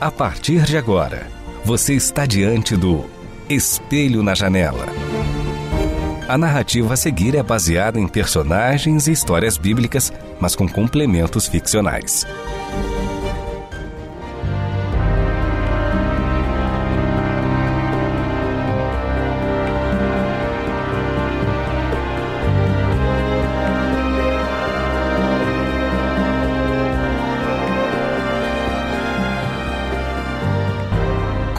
A partir de agora, você está diante do Espelho na Janela. A narrativa a seguir é baseada em personagens e histórias bíblicas, mas com complementos ficcionais.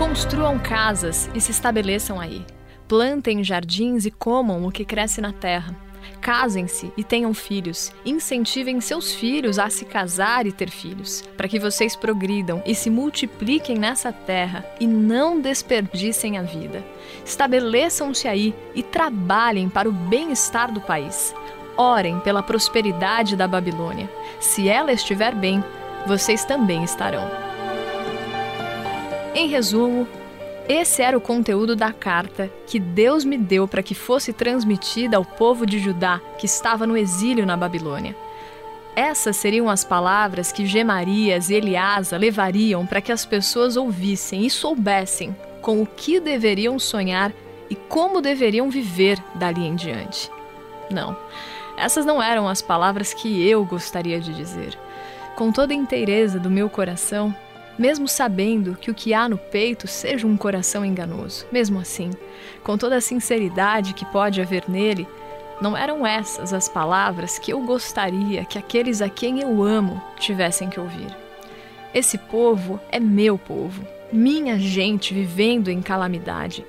Construam casas e se estabeleçam aí. Plantem jardins e comam o que cresce na terra. Casem-se e tenham filhos. Incentivem seus filhos a se casar e ter filhos, para que vocês progridam e se multipliquem nessa terra e não desperdicem a vida. Estabeleçam-se aí e trabalhem para o bem-estar do país. Orem pela prosperidade da Babilônia. Se ela estiver bem, vocês também estarão. Em resumo, esse era o conteúdo da carta que Deus me deu para que fosse transmitida ao povo de Judá que estava no exílio na Babilônia. Essas seriam as palavras que Gemarias e Eliasa levariam para que as pessoas ouvissem e soubessem com o que deveriam sonhar e como deveriam viver dali em diante. Não, essas não eram as palavras que eu gostaria de dizer. Com toda a inteireza do meu coração, mesmo sabendo que o que há no peito seja um coração enganoso. Mesmo assim, com toda a sinceridade que pode haver nele, não eram essas as palavras que eu gostaria que aqueles a quem eu amo tivessem que ouvir. Esse povo é meu povo, minha gente vivendo em calamidade,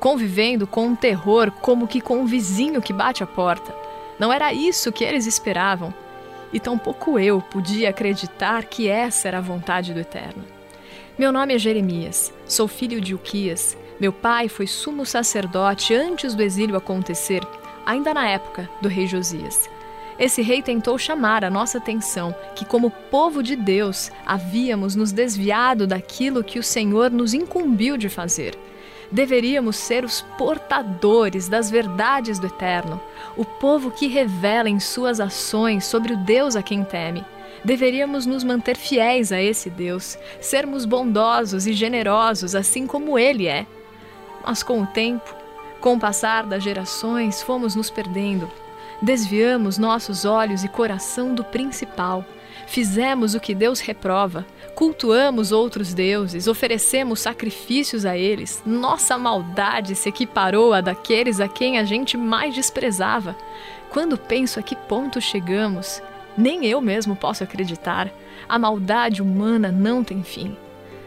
convivendo com um terror como que com um vizinho que bate a porta. Não era isso que eles esperavam, e tampouco eu podia acreditar que essa era a vontade do Eterno. Meu nome é Jeremias, sou filho de Uquias. Meu pai foi sumo sacerdote antes do exílio acontecer, ainda na época do rei Josias. Esse rei tentou chamar a nossa atenção que, como povo de Deus, havíamos nos desviado daquilo que o Senhor nos incumbiu de fazer. Deveríamos ser os portadores das verdades do Eterno, o povo que revela em suas ações sobre o Deus a quem teme deveríamos nos manter fiéis a esse Deus, sermos bondosos e generosos assim como Ele é. Mas com o tempo, com o passar das gerações, fomos nos perdendo. Desviamos nossos olhos e coração do principal. Fizemos o que Deus reprova, cultuamos outros deuses, oferecemos sacrifícios a eles. Nossa maldade se equiparou à daqueles a quem a gente mais desprezava. Quando penso a que ponto chegamos, nem eu mesmo posso acreditar. A maldade humana não tem fim.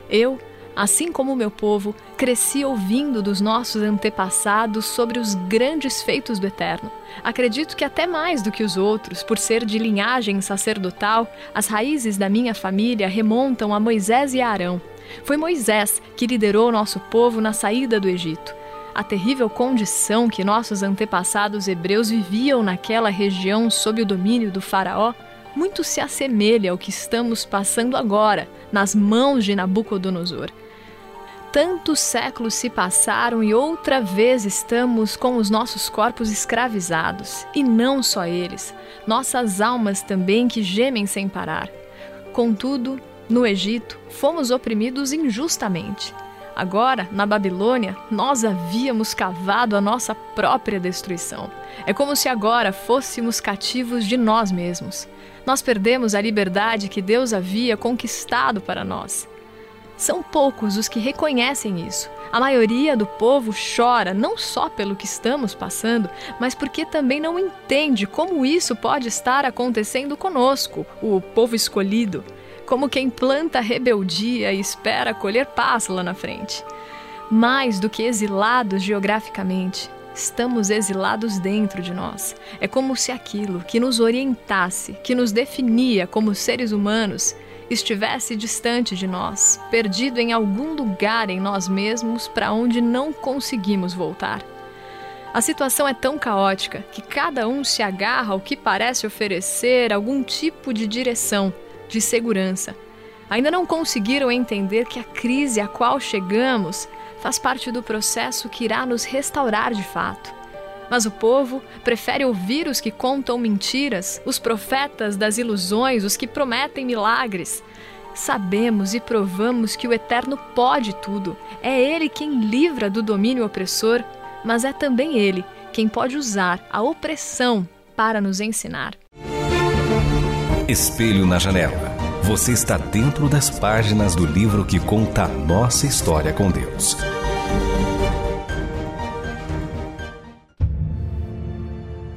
Eu, assim como meu povo, cresci ouvindo dos nossos antepassados sobre os grandes feitos do Eterno. Acredito que até mais do que os outros, por ser de linhagem sacerdotal, as raízes da minha família remontam a Moisés e a Arão. Foi Moisés que liderou nosso povo na saída do Egito. A terrível condição que nossos antepassados hebreus viviam naquela região sob o domínio do Faraó muito se assemelha ao que estamos passando agora nas mãos de Nabucodonosor. Tantos séculos se passaram e outra vez estamos com os nossos corpos escravizados, e não só eles, nossas almas também que gemem sem parar. Contudo, no Egito, fomos oprimidos injustamente. Agora, na Babilônia, nós havíamos cavado a nossa própria destruição. É como se agora fôssemos cativos de nós mesmos. Nós perdemos a liberdade que Deus havia conquistado para nós. São poucos os que reconhecem isso. A maioria do povo chora não só pelo que estamos passando, mas porque também não entende como isso pode estar acontecendo conosco, o povo escolhido como quem planta rebeldia e espera colher paz lá na frente. Mais do que exilados geograficamente, estamos exilados dentro de nós. É como se aquilo que nos orientasse, que nos definia como seres humanos, estivesse distante de nós, perdido em algum lugar em nós mesmos para onde não conseguimos voltar. A situação é tão caótica que cada um se agarra ao que parece oferecer algum tipo de direção, de segurança. Ainda não conseguiram entender que a crise a qual chegamos faz parte do processo que irá nos restaurar de fato. Mas o povo prefere ouvir os que contam mentiras, os profetas das ilusões, os que prometem milagres. Sabemos e provamos que o Eterno pode tudo. É Ele quem livra do domínio opressor, mas é também Ele quem pode usar a opressão para nos ensinar. Espelho na janela. Você está dentro das páginas do livro que conta a nossa história com Deus.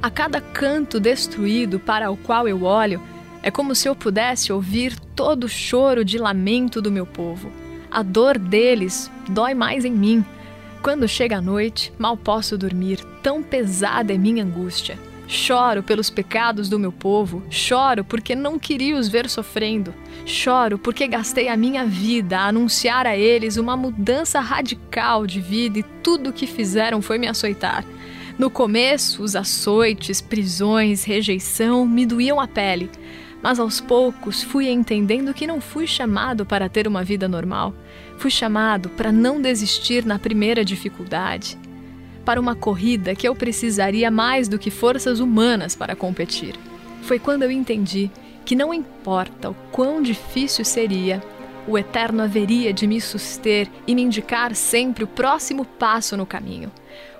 A cada canto destruído para o qual eu olho, é como se eu pudesse ouvir todo o choro de lamento do meu povo. A dor deles dói mais em mim. Quando chega a noite, mal posso dormir, tão pesada é minha angústia. Choro pelos pecados do meu povo, choro porque não queria os ver sofrendo, choro porque gastei a minha vida a anunciar a eles uma mudança radical de vida e tudo o que fizeram foi me açoitar. No começo, os açoites, prisões, rejeição me doíam a pele, mas aos poucos fui entendendo que não fui chamado para ter uma vida normal. Fui chamado para não desistir na primeira dificuldade, para uma corrida que eu precisaria mais do que forças humanas para competir. Foi quando eu entendi que não importa o quão difícil seria, o Eterno haveria de me suster e me indicar sempre o próximo passo no caminho.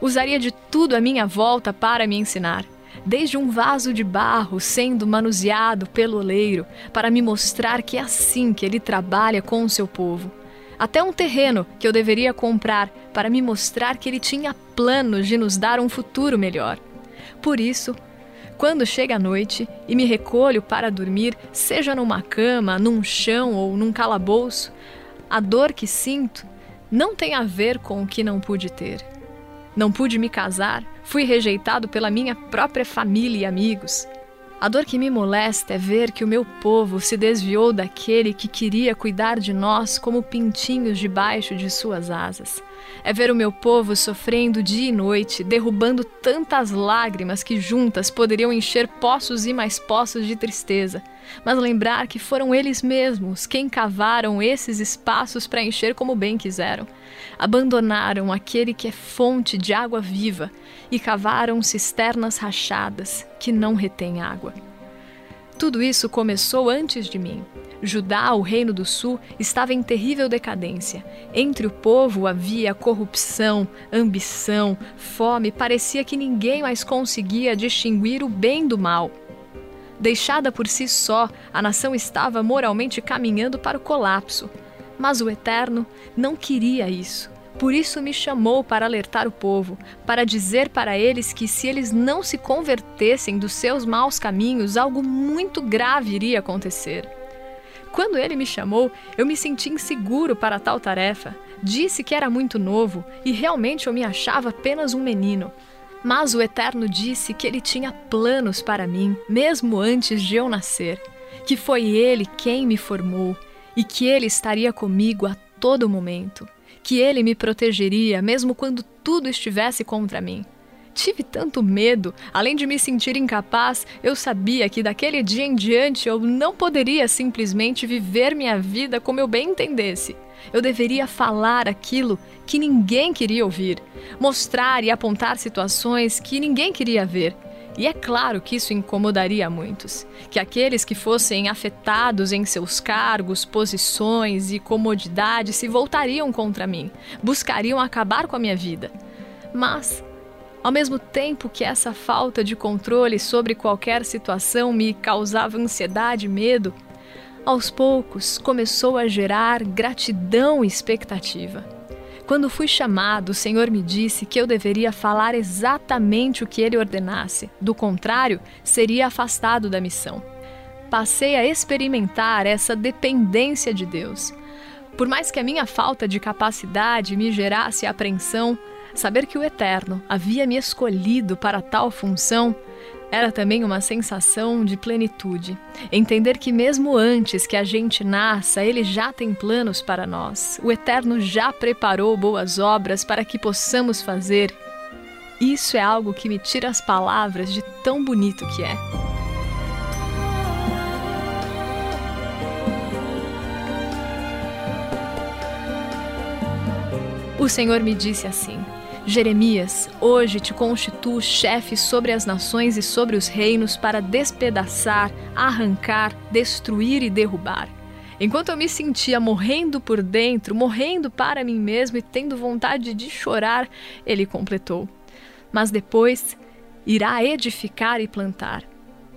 Usaria de tudo à minha volta para me ensinar. Desde um vaso de barro sendo manuseado pelo oleiro, para me mostrar que é assim que ele trabalha com o seu povo. Até um terreno que eu deveria comprar para me mostrar que ele tinha planos de nos dar um futuro melhor. Por isso, quando chega a noite e me recolho para dormir, seja numa cama, num chão ou num calabouço, a dor que sinto não tem a ver com o que não pude ter. Não pude me casar, fui rejeitado pela minha própria família e amigos. A dor que me molesta é ver que o meu povo se desviou daquele que queria cuidar de nós como pintinhos debaixo de suas asas. É ver o meu povo sofrendo dia e noite, derrubando tantas lágrimas que juntas poderiam encher poços e mais poços de tristeza. Mas lembrar que foram eles mesmos quem cavaram esses espaços para encher como bem quiseram. Abandonaram aquele que é fonte de água viva e cavaram cisternas rachadas que não retêm água. Tudo isso começou antes de mim. Judá, o reino do sul, estava em terrível decadência. Entre o povo havia corrupção, ambição, fome, parecia que ninguém mais conseguia distinguir o bem do mal. Deixada por si só, a nação estava moralmente caminhando para o colapso. Mas o Eterno não queria isso. Por isso me chamou para alertar o povo, para dizer para eles que se eles não se convertessem dos seus maus caminhos, algo muito grave iria acontecer. Quando ele me chamou, eu me senti inseguro para tal tarefa. Disse que era muito novo e realmente eu me achava apenas um menino. Mas o Eterno disse que ele tinha planos para mim, mesmo antes de eu nascer, que foi ele quem me formou e que ele estaria comigo a todo momento que ele me protegeria mesmo quando tudo estivesse contra mim. Tive tanto medo, além de me sentir incapaz, eu sabia que daquele dia em diante eu não poderia simplesmente viver minha vida como eu bem entendesse. Eu deveria falar aquilo que ninguém queria ouvir, mostrar e apontar situações que ninguém queria ver e é claro que isso incomodaria muitos, que aqueles que fossem afetados em seus cargos, posições e comodidade se voltariam contra mim, buscariam acabar com a minha vida. Mas, ao mesmo tempo que essa falta de controle sobre qualquer situação me causava ansiedade e medo, aos poucos começou a gerar gratidão e expectativa. Quando fui chamado, o Senhor me disse que eu deveria falar exatamente o que ele ordenasse, do contrário, seria afastado da missão. Passei a experimentar essa dependência de Deus. Por mais que a minha falta de capacidade me gerasse apreensão, saber que o Eterno havia me escolhido para tal função Era também uma sensação de plenitude. Entender que, mesmo antes que a gente nasça, Ele já tem planos para nós. O Eterno já preparou boas obras para que possamos fazer. Isso é algo que me tira as palavras de tão bonito que é. O Senhor me disse assim: Jeremias, hoje te constituo chefe sobre as nações e sobre os reinos para despedaçar, arrancar, destruir e derrubar. Enquanto eu me sentia morrendo por dentro, morrendo para mim mesmo e tendo vontade de chorar, ele completou: Mas depois irá edificar e plantar.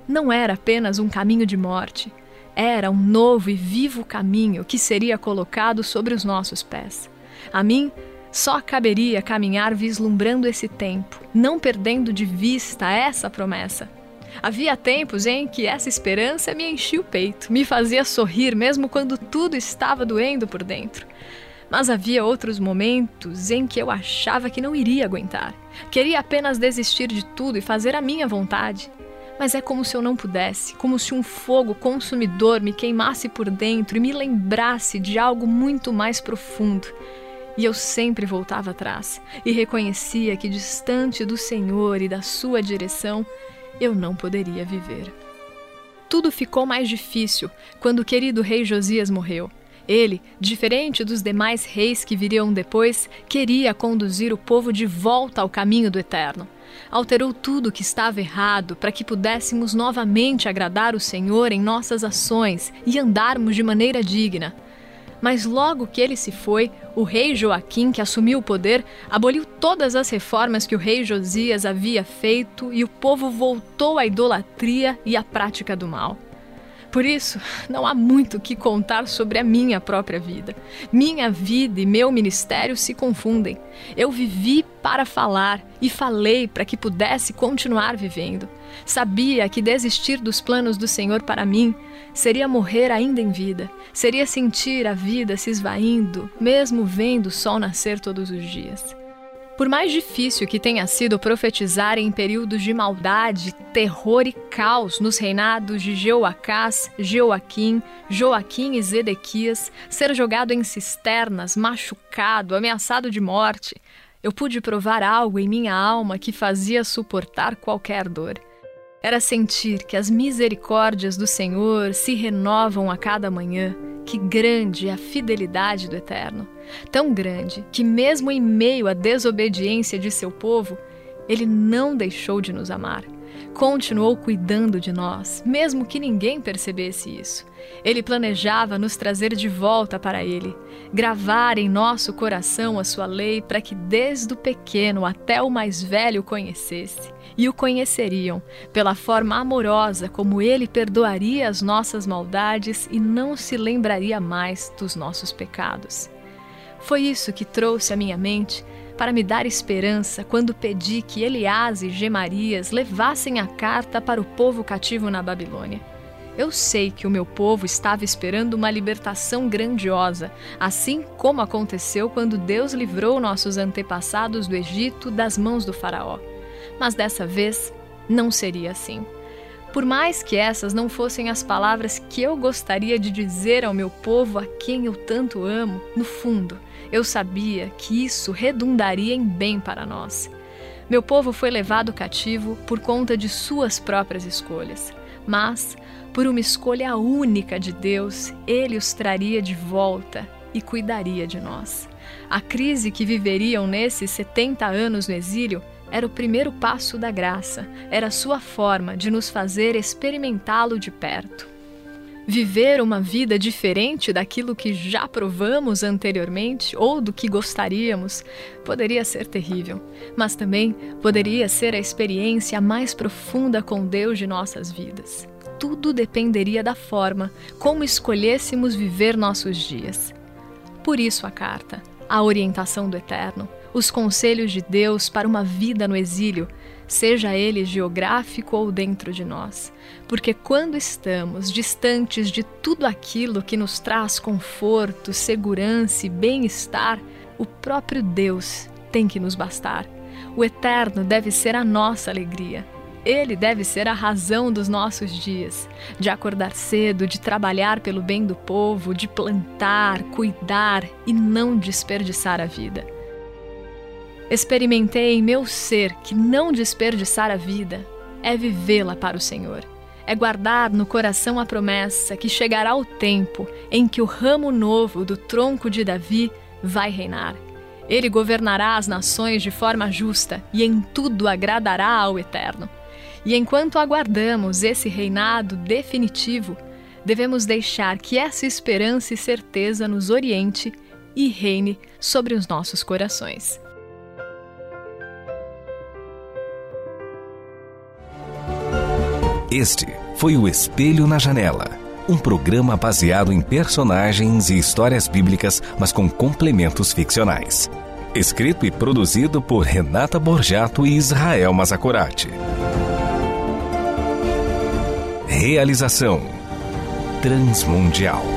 Não era apenas um caminho de morte, era um novo e vivo caminho que seria colocado sobre os nossos pés. A mim só caberia caminhar vislumbrando esse tempo, não perdendo de vista essa promessa. Havia tempos em que essa esperança me enchia o peito, me fazia sorrir mesmo quando tudo estava doendo por dentro. Mas havia outros momentos em que eu achava que não iria aguentar. Queria apenas desistir de tudo e fazer a minha vontade. Mas é como se eu não pudesse, como se um fogo consumidor me queimasse por dentro e me lembrasse de algo muito mais profundo e eu sempre voltava atrás e reconhecia que, distante do Senhor e da sua direção, eu não poderia viver. Tudo ficou mais difícil quando o querido rei Josias morreu. Ele, diferente dos demais reis que viriam depois, queria conduzir o povo de volta ao caminho do eterno. Alterou tudo o que estava errado para que pudéssemos novamente agradar o Senhor em nossas ações e andarmos de maneira digna. Mas logo que ele se foi, o rei Joaquim, que assumiu o poder, aboliu todas as reformas que o rei Josias havia feito e o povo voltou à idolatria e à prática do mal. Por isso, não há muito que contar sobre a minha própria vida. Minha vida e meu ministério se confundem. Eu vivi para falar e falei para que pudesse continuar vivendo. Sabia que desistir dos planos do Senhor para mim seria morrer ainda em vida, seria sentir a vida se esvaindo, mesmo vendo o sol nascer todos os dias. Por mais difícil que tenha sido profetizar em períodos de maldade, terror e caos nos reinados de Jeoacás, Jeoaquim, Joaquim e Zedequias, ser jogado em cisternas, machucado, ameaçado de morte, eu pude provar algo em minha alma que fazia suportar qualquer dor. Era sentir que as misericórdias do Senhor se renovam a cada manhã que grande é a fidelidade do Eterno, tão grande que, mesmo em meio à desobediência de seu povo, ele não deixou de nos amar. Continuou cuidando de nós, mesmo que ninguém percebesse isso. Ele planejava nos trazer de volta para Ele, gravar em nosso coração a Sua lei para que, desde o pequeno até o mais velho, o conhecesse e o conheceriam pela forma amorosa como ele perdoaria as nossas maldades e não se lembraria mais dos nossos pecados. Foi isso que trouxe à minha mente para me dar esperança quando pedi que Elias e Gemarias levassem a carta para o povo cativo na Babilônia. Eu sei que o meu povo estava esperando uma libertação grandiosa, assim como aconteceu quando Deus livrou nossos antepassados do Egito das mãos do Faraó. Mas dessa vez não seria assim. Por mais que essas não fossem as palavras que eu gostaria de dizer ao meu povo a quem eu tanto amo, no fundo, eu sabia que isso redundaria em bem para nós. Meu povo foi levado cativo por conta de suas próprias escolhas, mas, por uma escolha única de Deus, ele os traria de volta e cuidaria de nós. A crise que viveriam nesses 70 anos no exílio era o primeiro passo da graça, era sua forma de nos fazer experimentá-lo de perto. Viver uma vida diferente daquilo que já provamos anteriormente ou do que gostaríamos poderia ser terrível, mas também poderia ser a experiência mais profunda com Deus de nossas vidas. Tudo dependeria da forma como escolhêssemos viver nossos dias. Por isso a carta, a orientação do Eterno, os conselhos de Deus para uma vida no exílio, seja ele geográfico ou dentro de nós. Porque quando estamos distantes de tudo aquilo que nos traz conforto, segurança e bem-estar, o próprio Deus tem que nos bastar. O eterno deve ser a nossa alegria. Ele deve ser a razão dos nossos dias, de acordar cedo, de trabalhar pelo bem do povo, de plantar, cuidar e não desperdiçar a vida. Experimentei em meu ser que não desperdiçar a vida é vivê-la para o Senhor. É guardar no coração a promessa que chegará o tempo em que o ramo novo do tronco de Davi vai reinar. Ele governará as nações de forma justa e em tudo agradará ao Eterno. E enquanto aguardamos esse reinado definitivo, devemos deixar que essa esperança e certeza nos oriente e reine sobre os nossos corações. Este foi o Espelho na Janela, um programa baseado em personagens e histórias bíblicas, mas com complementos ficcionais. Escrito e produzido por Renata Borjato e Israel Mazacorati. Realização Transmundial.